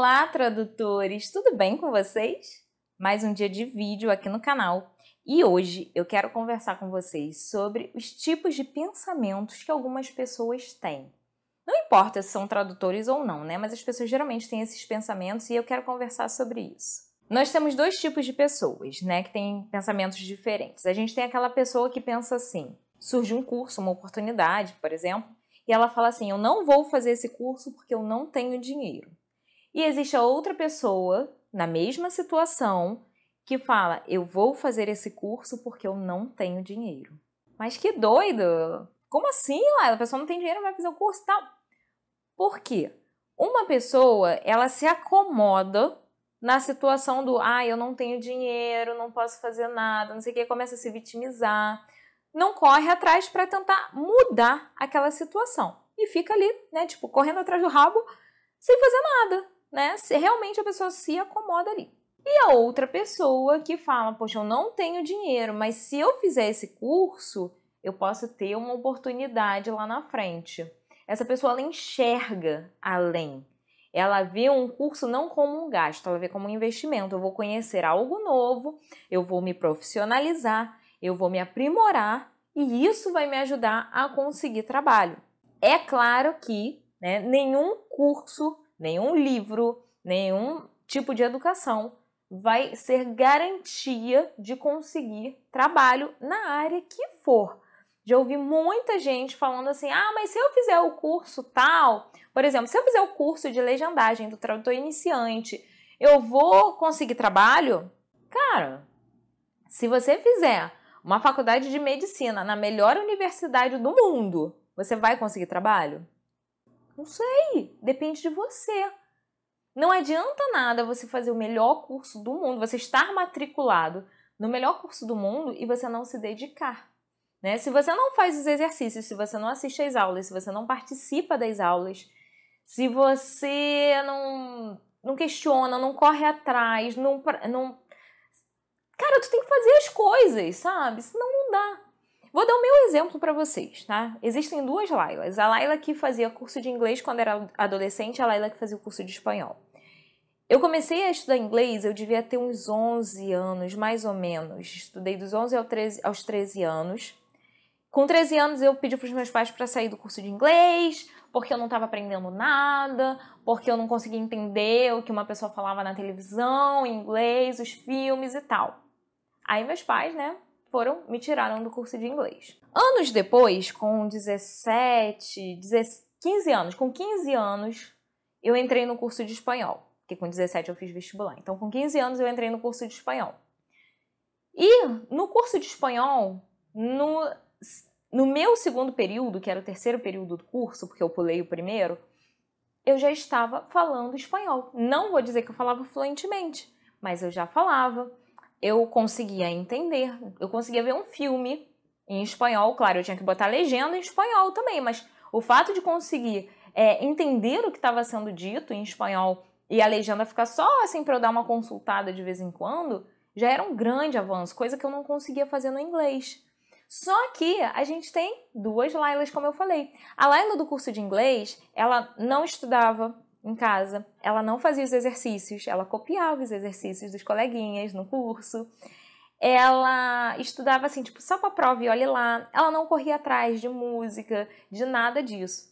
Olá, tradutores! Tudo bem com vocês? Mais um dia de vídeo aqui no canal. E hoje eu quero conversar com vocês sobre os tipos de pensamentos que algumas pessoas têm. Não importa se são tradutores ou não, né? Mas as pessoas geralmente têm esses pensamentos e eu quero conversar sobre isso. Nós temos dois tipos de pessoas, né, que têm pensamentos diferentes. A gente tem aquela pessoa que pensa assim: surge um curso, uma oportunidade, por exemplo, e ela fala assim: eu não vou fazer esse curso porque eu não tenho dinheiro. E existe a outra pessoa na mesma situação que fala: eu vou fazer esse curso porque eu não tenho dinheiro. Mas que doido! Como assim, lá? A pessoa não tem dinheiro, vai fazer o curso e tal. Por quê? Uma pessoa, ela se acomoda na situação do, ah, eu não tenho dinheiro, não posso fazer nada, não sei o que, começa a se vitimizar, não corre atrás para tentar mudar aquela situação e fica ali, né, tipo, correndo atrás do rabo sem fazer nada, né? Se realmente a pessoa se acomoda ali. E a outra pessoa que fala, poxa, eu não tenho dinheiro, mas se eu fizer esse curso, eu posso ter uma oportunidade lá na frente. Essa pessoa ela enxerga além. Ela vê um curso não como um gasto, ela vê como um investimento. Eu vou conhecer algo novo, eu vou me profissionalizar, eu vou me aprimorar e isso vai me ajudar a conseguir trabalho. É claro que né, nenhum curso, nenhum livro, nenhum tipo de educação vai ser garantia de conseguir trabalho na área que for. Já ouvi muita gente falando assim: ah, mas se eu fizer o curso tal, por exemplo, se eu fizer o curso de legendagem do tradutor iniciante, eu vou conseguir trabalho? Cara, se você fizer uma faculdade de medicina na melhor universidade do mundo, você vai conseguir trabalho? Não sei, depende de você. Não adianta nada você fazer o melhor curso do mundo, você estar matriculado no melhor curso do mundo e você não se dedicar. Né? Se você não faz os exercícios, se você não assiste às aulas, se você não participa das aulas, se você não, não questiona, não corre atrás, não, não. Cara, tu tem que fazer as coisas, sabe? Senão. Vou dar o meu exemplo para vocês, tá? Existem duas Lailas. A Laila que fazia curso de inglês quando era adolescente a Laila que fazia o curso de espanhol. Eu comecei a estudar inglês, eu devia ter uns 11 anos, mais ou menos. Estudei dos 11 aos 13, aos 13 anos. Com 13 anos eu pedi para os meus pais para sair do curso de inglês, porque eu não estava aprendendo nada, porque eu não conseguia entender o que uma pessoa falava na televisão, inglês, os filmes e tal. Aí meus pais, né, foram me tiraram do curso de inglês. Anos depois, com 17, 15 anos, com 15 anos, eu entrei no curso de espanhol, porque com 17 eu fiz vestibular. Então, com 15 anos eu entrei no curso de espanhol. E no curso de espanhol, no no meu segundo período, que era o terceiro período do curso, porque eu pulei o primeiro, eu já estava falando espanhol. Não vou dizer que eu falava fluentemente, mas eu já falava. Eu conseguia entender, eu conseguia ver um filme em espanhol. Claro, eu tinha que botar legenda em espanhol também, mas o fato de conseguir é, entender o que estava sendo dito em espanhol e a legenda ficar só assim para eu dar uma consultada de vez em quando, já era um grande avanço, coisa que eu não conseguia fazer no inglês. Só que a gente tem duas Lailas, como eu falei. A Laila do curso de inglês, ela não estudava em casa, ela não fazia os exercícios, ela copiava os exercícios dos coleguinhas no curso. Ela estudava assim, tipo, só para prova e olhe lá. Ela não corria atrás de música, de nada disso.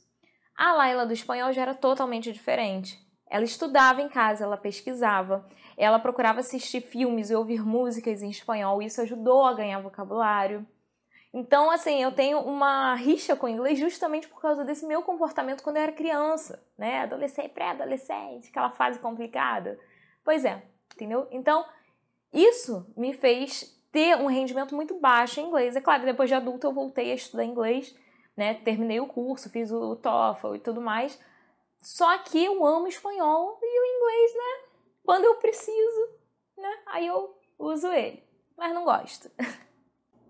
A Laila do espanhol já era totalmente diferente. Ela estudava em casa, ela pesquisava, ela procurava assistir filmes e ouvir músicas em espanhol, isso ajudou a ganhar vocabulário. Então, assim, eu tenho uma rixa com o inglês justamente por causa desse meu comportamento quando eu era criança, né? Adolescente, pré-adolescente, aquela fase complicada. Pois é, entendeu? Então, isso me fez ter um rendimento muito baixo em inglês. É claro, depois de adulto eu voltei a estudar inglês, né? Terminei o curso, fiz o TOEFL e tudo mais. Só que eu amo espanhol e o inglês, né? Quando eu preciso, né? Aí eu uso ele. Mas não gosto.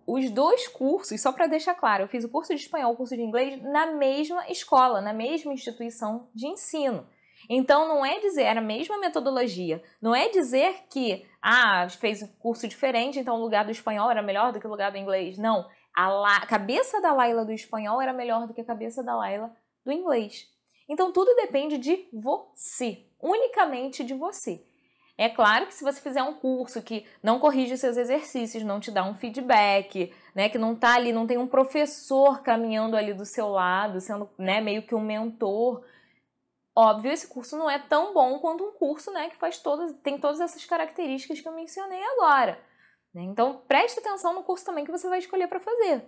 os dois cursos, só para deixar claro, eu fiz o curso de espanhol, o curso de inglês na mesma escola, na mesma instituição de ensino. Então não é dizer, era a mesma metodologia. Não é dizer que ah, fez um curso diferente, então o lugar do espanhol era melhor do que o lugar do inglês. Não. A, La... a cabeça da Laila do espanhol era melhor do que a cabeça da Laila do inglês. Então tudo depende de você. unicamente de você. É claro que se você fizer um curso que não corrige seus exercícios, não te dá um feedback, né, que não tá ali, não tem um professor caminhando ali do seu lado, sendo, né, meio que um mentor, óbvio, esse curso não é tão bom quanto um curso, né, que faz todas, tem todas essas características que eu mencionei agora. Né? Então, preste atenção no curso também que você vai escolher para fazer.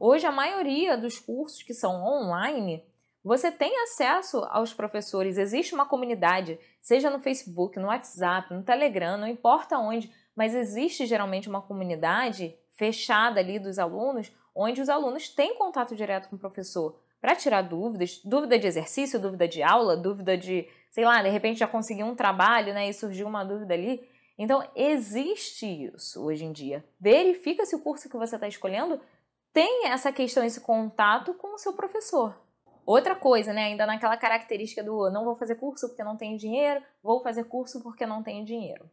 Hoje, a maioria dos cursos que são online, você tem acesso aos professores, existe uma comunidade, seja no Facebook, no WhatsApp, no Telegram, não importa onde, mas existe geralmente uma comunidade fechada ali dos alunos, onde os alunos têm contato direto com o professor para tirar dúvidas, dúvida de exercício, dúvida de aula, dúvida de, sei lá, de repente já conseguiu um trabalho, né, e surgiu uma dúvida ali. Então, existe isso hoje em dia. Verifica se o curso que você está escolhendo tem essa questão, esse contato com o seu professor. Outra coisa, né, ainda naquela característica do não vou fazer curso porque não tenho dinheiro, vou fazer curso porque não tenho dinheiro.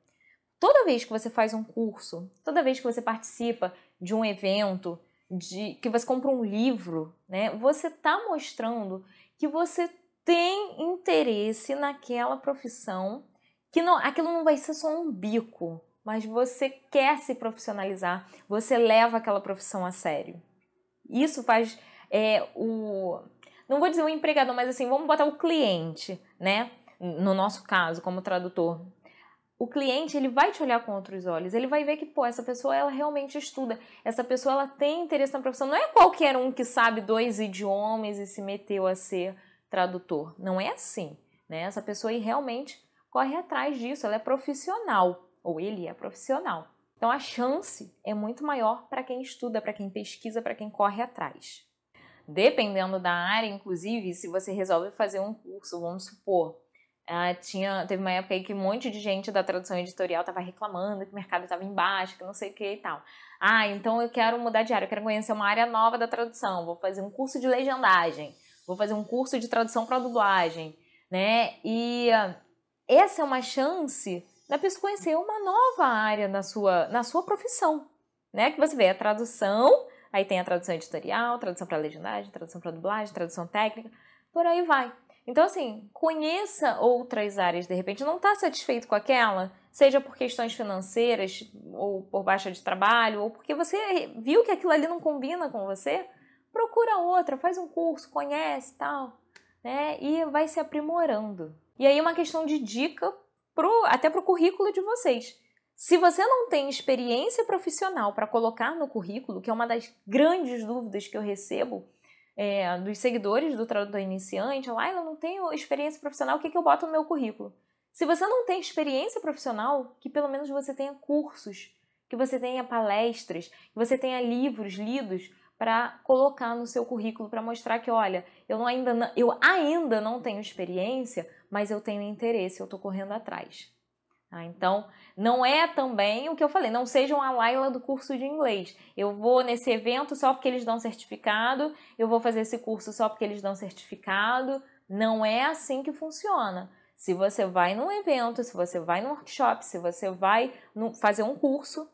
Toda vez que você faz um curso, toda vez que você participa de um evento, de que você compra um livro, né, você está mostrando que você tem interesse naquela profissão, que não, aquilo não vai ser só um bico, mas você quer se profissionalizar, você leva aquela profissão a sério. Isso faz é, o não vou dizer o empregador, mas assim, vamos botar o cliente, né? No nosso caso, como tradutor. O cliente, ele vai te olhar com outros olhos. Ele vai ver que, pô, essa pessoa, ela realmente estuda. Essa pessoa, ela tem interesse na profissão. Não é qualquer um que sabe dois idiomas e se meteu a ser tradutor. Não é assim, né? Essa pessoa aí realmente corre atrás disso. Ela é profissional. Ou ele é profissional. Então, a chance é muito maior para quem estuda, para quem pesquisa, para quem corre atrás. Dependendo da área, inclusive, se você resolve fazer um curso, vamos supor, Uh, tinha, teve uma época aí que um monte de gente da tradução editorial estava reclamando que o mercado estava embaixo, que não sei o que e tal. Ah, então eu quero mudar de área, eu quero conhecer uma área nova da tradução, vou fazer um curso de legendagem, vou fazer um curso de tradução para dublagem, né? E uh, essa é uma chance da pessoa conhecer uma nova área na sua, na sua profissão, né? Que você vê a tradução Aí tem a tradução editorial, tradução para legendagem, tradução para dublagem, tradução técnica, por aí vai. Então, assim, conheça outras áreas, de repente não está satisfeito com aquela, seja por questões financeiras, ou por baixa de trabalho, ou porque você viu que aquilo ali não combina com você, procura outra, faz um curso, conhece tal, né? E vai se aprimorando. E aí uma questão de dica pro, até para o currículo de vocês. Se você não tem experiência profissional para colocar no currículo, que é uma das grandes dúvidas que eu recebo é, dos seguidores do tradutor iniciante, lá eu não tenho experiência profissional, o que, que eu boto no meu currículo? Se você não tem experiência profissional, que pelo menos você tenha cursos, que você tenha palestras, que você tenha livros lidos para colocar no seu currículo para mostrar que, olha, eu, não ainda, não, eu ainda não tenho experiência, mas eu tenho interesse, eu estou correndo atrás. Ah, então, não é também o que eu falei, não sejam a Laila do curso de inglês. Eu vou nesse evento só porque eles dão certificado, eu vou fazer esse curso só porque eles dão certificado. Não é assim que funciona. Se você vai num evento, se você vai num workshop, se você vai fazer um curso,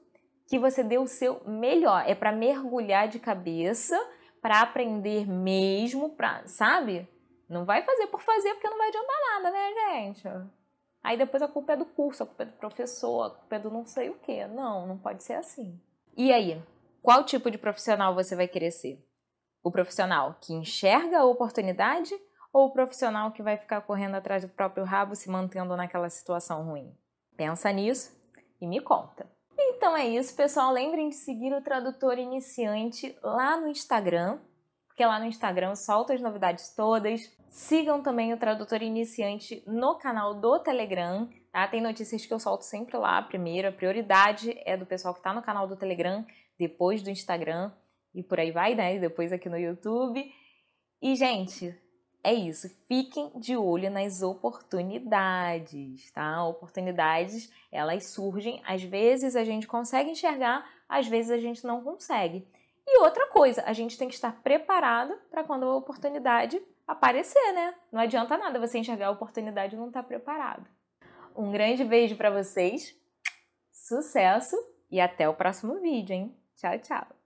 que você dê o seu melhor. É para mergulhar de cabeça, para aprender mesmo, pra, sabe? Não vai fazer por fazer porque não vai adiantar nada, né, gente? Aí depois a culpa é do curso, a culpa é do professor, a culpa é do não sei o quê. Não, não pode ser assim. E aí, qual tipo de profissional você vai querer ser? O profissional que enxerga a oportunidade ou o profissional que vai ficar correndo atrás do próprio rabo se mantendo naquela situação ruim? Pensa nisso e me conta. Então é isso, pessoal. Lembrem de seguir o Tradutor Iniciante lá no Instagram, porque lá no Instagram solta as novidades todas, Sigam também o Tradutor Iniciante no canal do Telegram, tá? Tem notícias que eu solto sempre lá primeiro. A prioridade é do pessoal que está no canal do Telegram, depois do Instagram e por aí vai, né? E depois aqui no YouTube. E, gente, é isso. Fiquem de olho nas oportunidades, tá? Oportunidades, elas surgem. Às vezes a gente consegue enxergar, às vezes a gente não consegue. E outra coisa, a gente tem que estar preparado para quando a oportunidade aparecer, né? Não adianta nada você enxergar a oportunidade e não estar tá preparado. Um grande beijo para vocês, sucesso e até o próximo vídeo, hein? Tchau, tchau!